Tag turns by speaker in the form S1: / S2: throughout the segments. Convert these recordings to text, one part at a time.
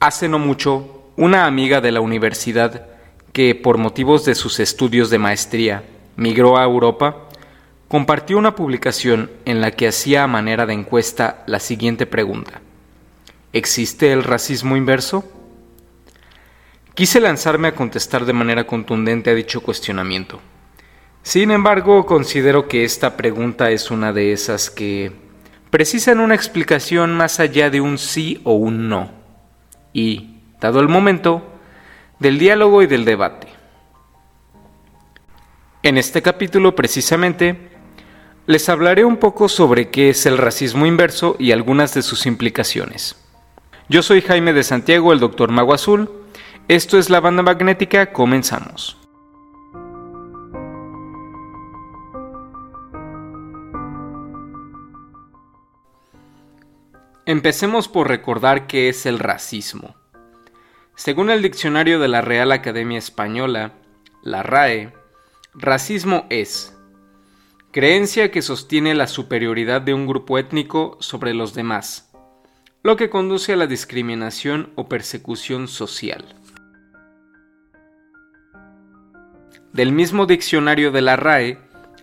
S1: Hace no mucho, una amiga de la universidad que por motivos de sus estudios de maestría migró a Europa, compartió una publicación en la que hacía a manera de encuesta la siguiente pregunta. ¿Existe el racismo inverso? Quise lanzarme a contestar de manera contundente a dicho cuestionamiento. Sin embargo, considero que esta pregunta es una de esas que precisan una explicación más allá de un sí o un no y, dado el momento, del diálogo y del debate. En este capítulo, precisamente, les hablaré un poco sobre qué es el racismo inverso y algunas de sus implicaciones. Yo soy Jaime de Santiago, el Doctor Mago Azul. Esto es la banda magnética, comenzamos. Empecemos por recordar qué es el racismo. Según el diccionario de la Real Academia Española, la RAE, racismo es creencia que sostiene la superioridad de un grupo étnico sobre los demás, lo que conduce a la discriminación o persecución social. Del mismo diccionario de la RAE,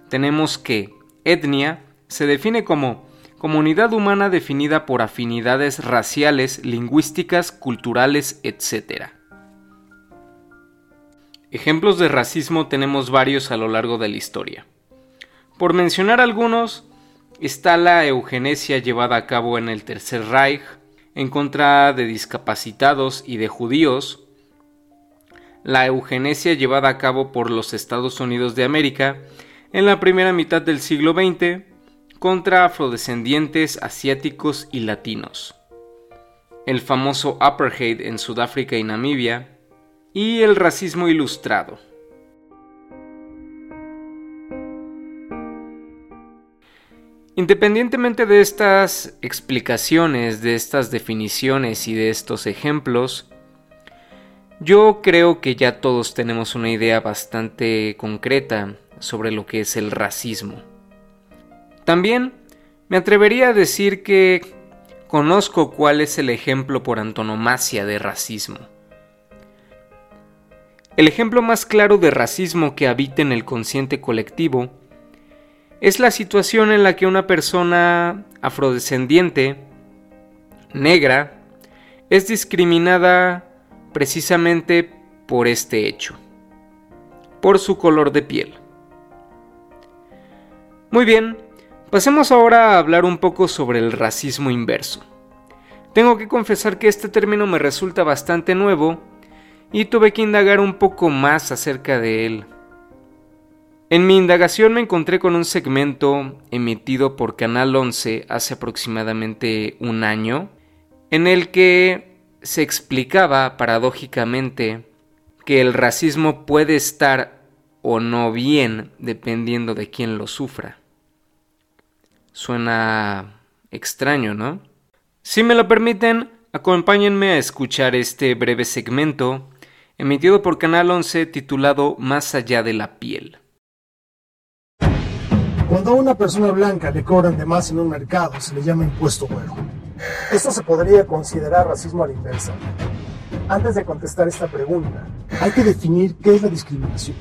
S1: tenemos que etnia se define como comunidad humana definida por afinidades raciales, lingüísticas, culturales, etc. Ejemplos de racismo tenemos varios a lo largo de la historia. Por mencionar algunos, está la eugenesia llevada a cabo en el Tercer Reich en contra de discapacitados y de judíos, la eugenesia llevada a cabo por los Estados Unidos de América en la primera mitad del siglo XX contra afrodescendientes asiáticos y latinos, el famoso apartheid en Sudáfrica y Namibia, y el racismo ilustrado. Independientemente de estas explicaciones, de estas definiciones y de estos ejemplos, yo creo que ya todos tenemos una idea bastante concreta sobre lo que es el racismo. También me atrevería a decir que conozco cuál es el ejemplo por antonomasia de racismo. El ejemplo más claro de racismo que habita en el consciente colectivo es la situación en la que una persona afrodescendiente, negra, es discriminada precisamente por este hecho, por su color de piel. Muy bien, Pasemos ahora a hablar un poco sobre el racismo inverso. Tengo que confesar que este término me resulta bastante nuevo y tuve que indagar un poco más acerca de él. En mi indagación me encontré con un segmento emitido por Canal 11 hace aproximadamente un año, en el que se explicaba paradójicamente que el racismo puede estar o no bien dependiendo de quién lo sufra. Suena extraño, ¿no? Si me lo permiten, acompáñenme a escuchar este breve segmento emitido por Canal 11 titulado Más allá de la piel.
S2: Cuando a una persona blanca le cobran de más en un mercado, se le llama impuesto güero. ¿Esto se podría considerar racismo a la inversa? Antes de contestar esta pregunta, hay que definir qué es la discriminación.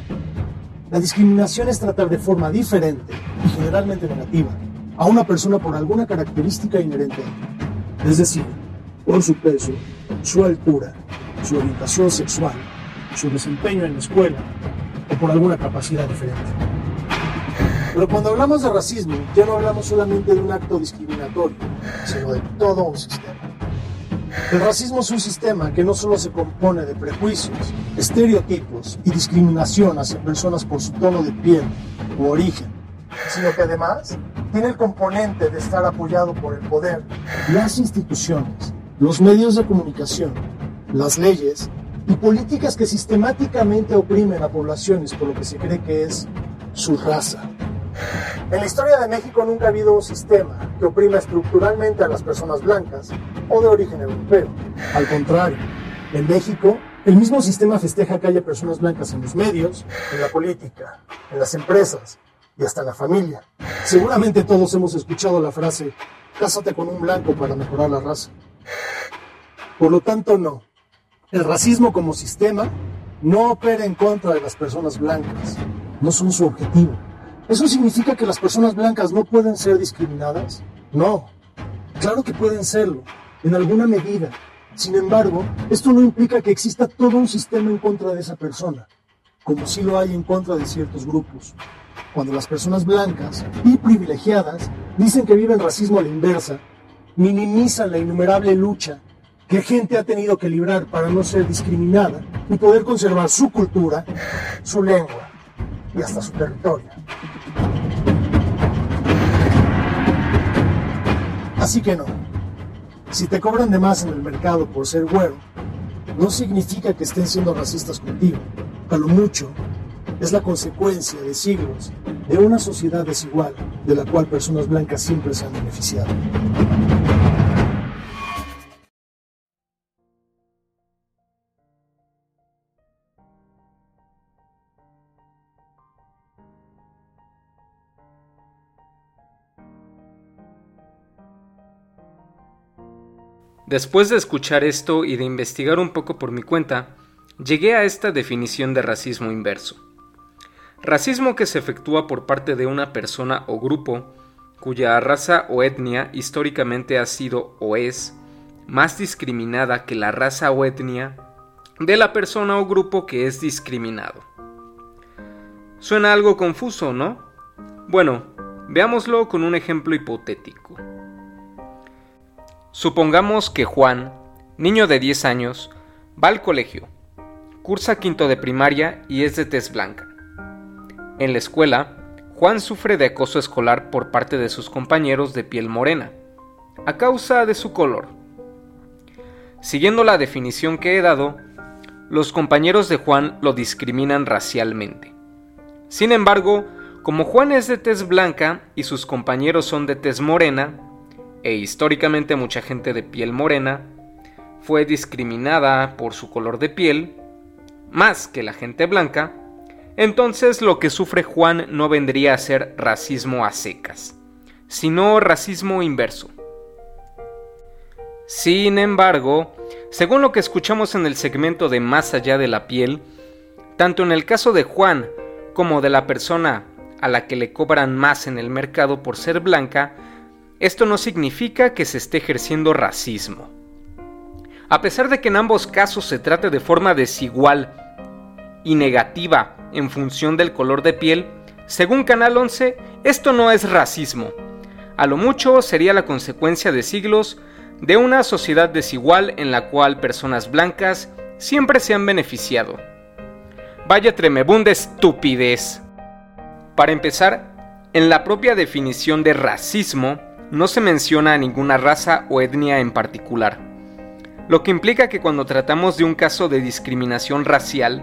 S2: La discriminación es tratar de forma diferente y generalmente negativa a una persona por alguna característica inherente a es decir, por su peso, su altura, su orientación sexual, su desempeño en la escuela o por alguna capacidad diferente. Pero cuando hablamos de racismo, ya no hablamos solamente de un acto discriminatorio, sino de todo un sistema. El racismo es un sistema que no solo se compone de prejuicios, estereotipos y discriminación hacia personas por su tono de piel u origen, sino que además tiene el componente de estar apoyado por el poder, las instituciones, los medios de comunicación, las leyes y políticas que sistemáticamente oprimen a poblaciones por lo que se cree que es su raza. En la historia de México nunca ha habido un sistema que oprima estructuralmente a las personas blancas o de origen europeo. Al contrario, en México, el mismo sistema festeja que haya personas blancas en los medios, en la política, en las empresas, y hasta la familia. Seguramente todos hemos escuchado la frase, cásate con un blanco para mejorar la raza. Por lo tanto, no. El racismo como sistema no opera en contra de las personas blancas. No son su objetivo. ¿Eso significa que las personas blancas no pueden ser discriminadas? No. Claro que pueden serlo, en alguna medida. Sin embargo, esto no implica que exista todo un sistema en contra de esa persona, como sí lo hay en contra de ciertos grupos. Cuando las personas blancas y privilegiadas dicen que viven racismo a la inversa, minimizan la innumerable lucha que gente ha tenido que librar para no ser discriminada y poder conservar su cultura, su lengua y hasta su territorio. Así que no, si te cobran de más en el mercado por ser güero, no significa que estén siendo racistas contigo. A lo mucho, es la consecuencia de siglos de una sociedad desigual de la cual personas blancas siempre se han beneficiado.
S1: Después de escuchar esto y de investigar un poco por mi cuenta, llegué a esta definición de racismo inverso. Racismo que se efectúa por parte de una persona o grupo cuya raza o etnia históricamente ha sido o es más discriminada que la raza o etnia de la persona o grupo que es discriminado. Suena algo confuso, ¿no? Bueno, veámoslo con un ejemplo hipotético. Supongamos que Juan, niño de 10 años, va al colegio, cursa quinto de primaria y es de tez blanca. En la escuela, Juan sufre de acoso escolar por parte de sus compañeros de piel morena, a causa de su color. Siguiendo la definición que he dado, los compañeros de Juan lo discriminan racialmente. Sin embargo, como Juan es de tez blanca y sus compañeros son de tez morena, e históricamente mucha gente de piel morena fue discriminada por su color de piel, más que la gente blanca, entonces lo que sufre Juan no vendría a ser racismo a secas, sino racismo inverso. Sin embargo, según lo que escuchamos en el segmento de Más allá de la piel, tanto en el caso de Juan como de la persona a la que le cobran más en el mercado por ser blanca, esto no significa que se esté ejerciendo racismo. A pesar de que en ambos casos se trate de forma desigual y negativa en función del color de piel, según Canal 11, esto no es racismo. A lo mucho sería la consecuencia de siglos de una sociedad desigual en la cual personas blancas siempre se han beneficiado. Vaya tremebunda estupidez. Para empezar, en la propia definición de racismo, no se menciona a ninguna raza o etnia en particular, lo que implica que cuando tratamos de un caso de discriminación racial,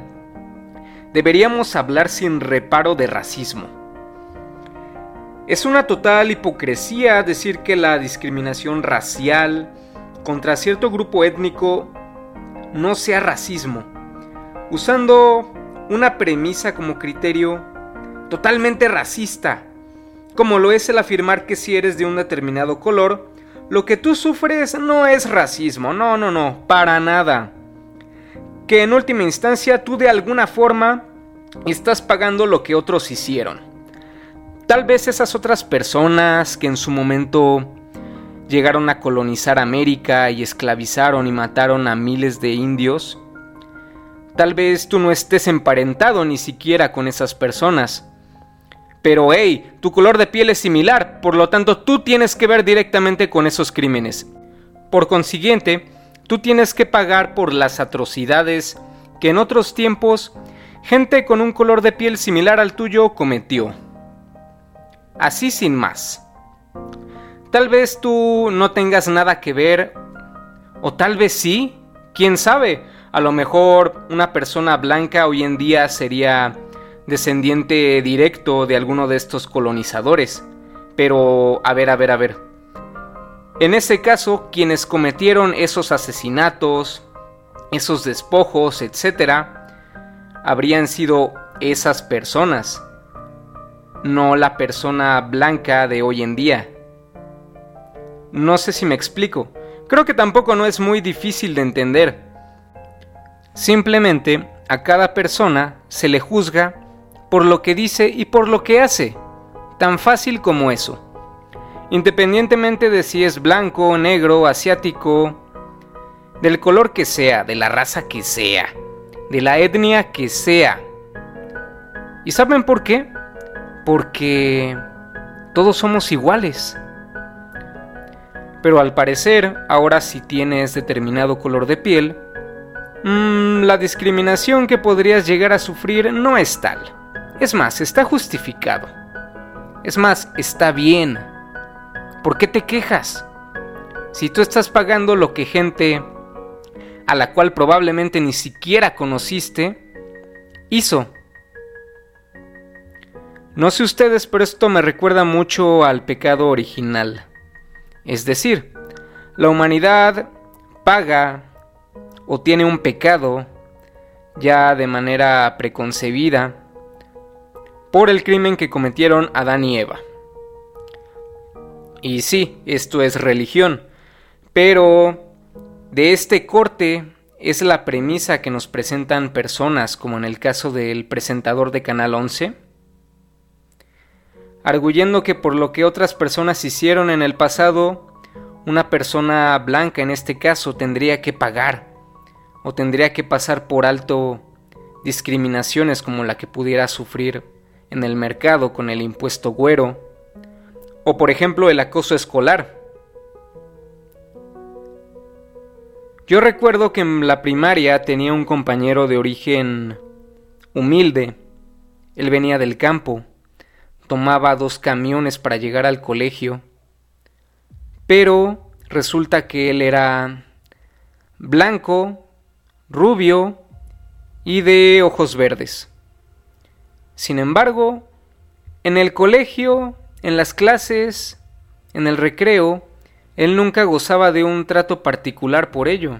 S1: deberíamos hablar sin reparo de racismo. Es una total hipocresía decir que la discriminación racial contra cierto grupo étnico no sea racismo, usando una premisa como criterio totalmente racista como lo es el afirmar que si eres de un determinado color, lo que tú sufres no es racismo, no, no, no, para nada. Que en última instancia tú de alguna forma estás pagando lo que otros hicieron. Tal vez esas otras personas que en su momento llegaron a colonizar América y esclavizaron y mataron a miles de indios, tal vez tú no estés emparentado ni siquiera con esas personas pero hey, tu color de piel es similar, por lo tanto tú tienes que ver directamente con esos crímenes. Por consiguiente, tú tienes que pagar por las atrocidades que en otros tiempos gente con un color de piel similar al tuyo cometió. Así sin más. Tal vez tú no tengas nada que ver, o tal vez sí, quién sabe, a lo mejor una persona blanca hoy en día sería descendiente directo de alguno de estos colonizadores. Pero, a ver, a ver, a ver. En ese caso, quienes cometieron esos asesinatos, esos despojos, etc., habrían sido esas personas, no la persona blanca de hoy en día. No sé si me explico. Creo que tampoco no es muy difícil de entender. Simplemente a cada persona se le juzga por lo que dice y por lo que hace. Tan fácil como eso. Independientemente de si es blanco, negro, asiático, del color que sea, de la raza que sea, de la etnia que sea. ¿Y saben por qué? Porque todos somos iguales. Pero al parecer, ahora si tienes determinado color de piel, mmm, la discriminación que podrías llegar a sufrir no es tal. Es más, está justificado. Es más, está bien. ¿Por qué te quejas? Si tú estás pagando lo que gente a la cual probablemente ni siquiera conociste, hizo. No sé ustedes, pero esto me recuerda mucho al pecado original. Es decir, la humanidad paga o tiene un pecado ya de manera preconcebida por el crimen que cometieron Adán y Eva. Y sí, esto es religión, pero de este corte es la premisa que nos presentan personas, como en el caso del presentador de Canal 11, arguyendo que por lo que otras personas hicieron en el pasado, una persona blanca en este caso tendría que pagar o tendría que pasar por alto discriminaciones como la que pudiera sufrir en el mercado con el impuesto güero o por ejemplo el acoso escolar Yo recuerdo que en la primaria tenía un compañero de origen humilde. Él venía del campo, tomaba dos camiones para llegar al colegio, pero resulta que él era blanco, rubio y de ojos verdes. Sin embargo, en el colegio, en las clases, en el recreo, él nunca gozaba de un trato particular por ello.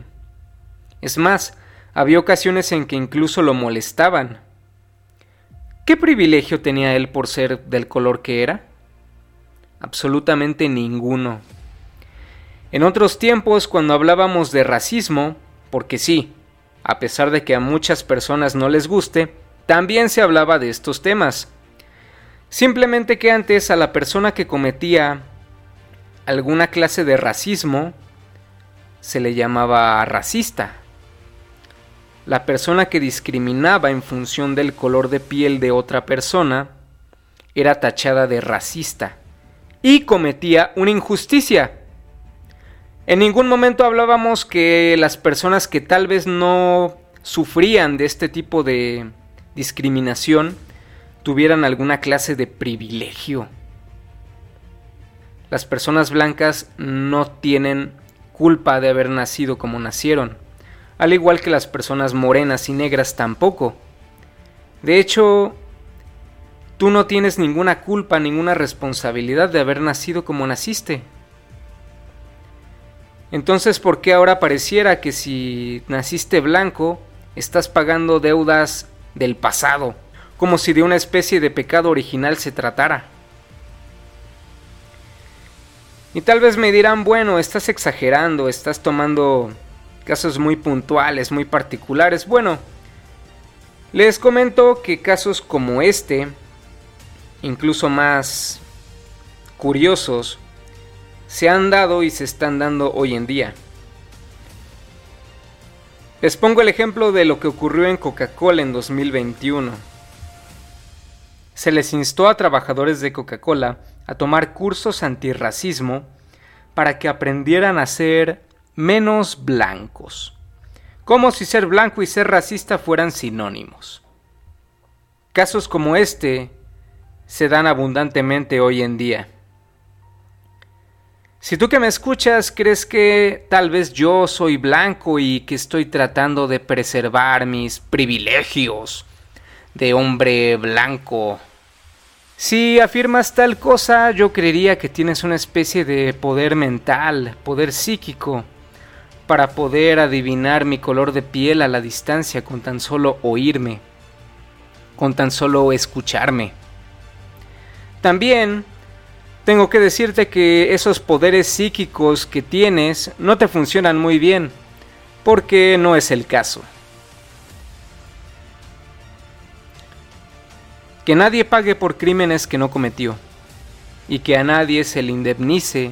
S1: Es más, había ocasiones en que incluso lo molestaban. ¿Qué privilegio tenía él por ser del color que era? Absolutamente ninguno. En otros tiempos, cuando hablábamos de racismo, porque sí, a pesar de que a muchas personas no les guste, también se hablaba de estos temas. Simplemente que antes a la persona que cometía alguna clase de racismo, se le llamaba racista. La persona que discriminaba en función del color de piel de otra persona era tachada de racista y cometía una injusticia. En ningún momento hablábamos que las personas que tal vez no sufrían de este tipo de discriminación tuvieran alguna clase de privilegio las personas blancas no tienen culpa de haber nacido como nacieron, al igual que las personas morenas y negras tampoco. De hecho, tú no tienes ninguna culpa, ninguna responsabilidad de haber nacido como naciste. Entonces, ¿por qué ahora pareciera que si naciste blanco, estás pagando deudas del pasado, como si de una especie de pecado original se tratara? Y tal vez me dirán, bueno, estás exagerando, estás tomando casos muy puntuales, muy particulares. Bueno, les comento que casos como este, incluso más curiosos, se han dado y se están dando hoy en día. Les pongo el ejemplo de lo que ocurrió en Coca-Cola en 2021. Se les instó a trabajadores de Coca-Cola a tomar cursos antirracismo para que aprendieran a ser menos blancos, como si ser blanco y ser racista fueran sinónimos. Casos como este se dan abundantemente hoy en día. Si tú que me escuchas crees que tal vez yo soy blanco y que estoy tratando de preservar mis privilegios de hombre blanco si afirmas tal cosa, yo creería que tienes una especie de poder mental, poder psíquico, para poder adivinar mi color de piel a la distancia con tan solo oírme, con tan solo escucharme. También tengo que decirte que esos poderes psíquicos que tienes no te funcionan muy bien, porque no es el caso. Que nadie pague por crímenes que no cometió, y que a nadie se le indemnice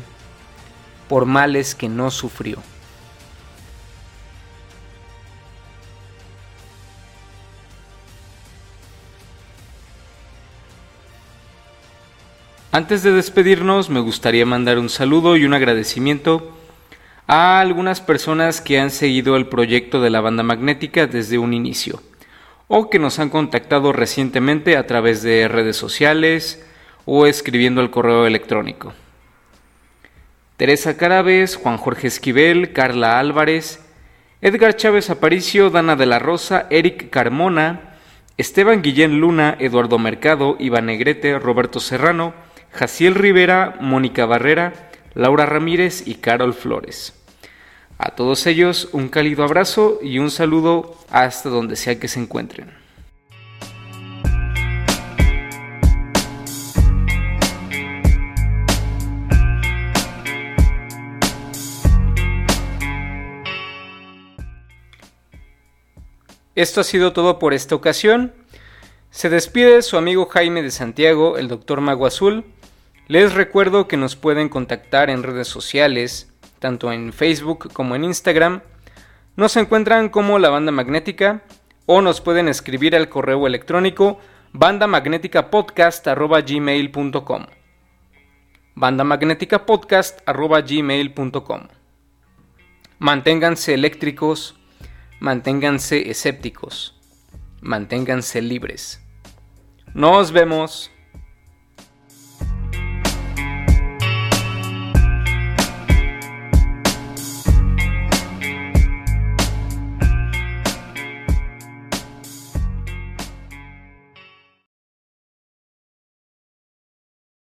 S1: por males que no sufrió. Antes de despedirnos, me gustaría mandar un saludo y un agradecimiento a algunas personas que han seguido el proyecto de la banda magnética desde un inicio, o que nos han contactado recientemente a través de redes sociales o escribiendo al correo electrónico. Teresa Carabes, Juan Jorge Esquivel, Carla Álvarez, Edgar Chávez Aparicio, Dana de la Rosa, Eric Carmona, Esteban Guillén Luna, Eduardo Mercado, Iván Negrete, Roberto Serrano, Jaciel Rivera, Mónica Barrera, Laura Ramírez y Carol Flores. A todos ellos un cálido abrazo y un saludo hasta donde sea que se encuentren. Esto ha sido todo por esta ocasión. Se despide su amigo Jaime de Santiago, el doctor Mago Azul. Les recuerdo que nos pueden contactar en redes sociales, tanto en Facebook como en Instagram. Nos encuentran como la banda magnética o nos pueden escribir al correo electrónico bandamagnéticapodcast.gmail.com bandamagnéticapodcast.gmail.com Manténganse eléctricos, manténganse escépticos, manténganse libres. Nos vemos.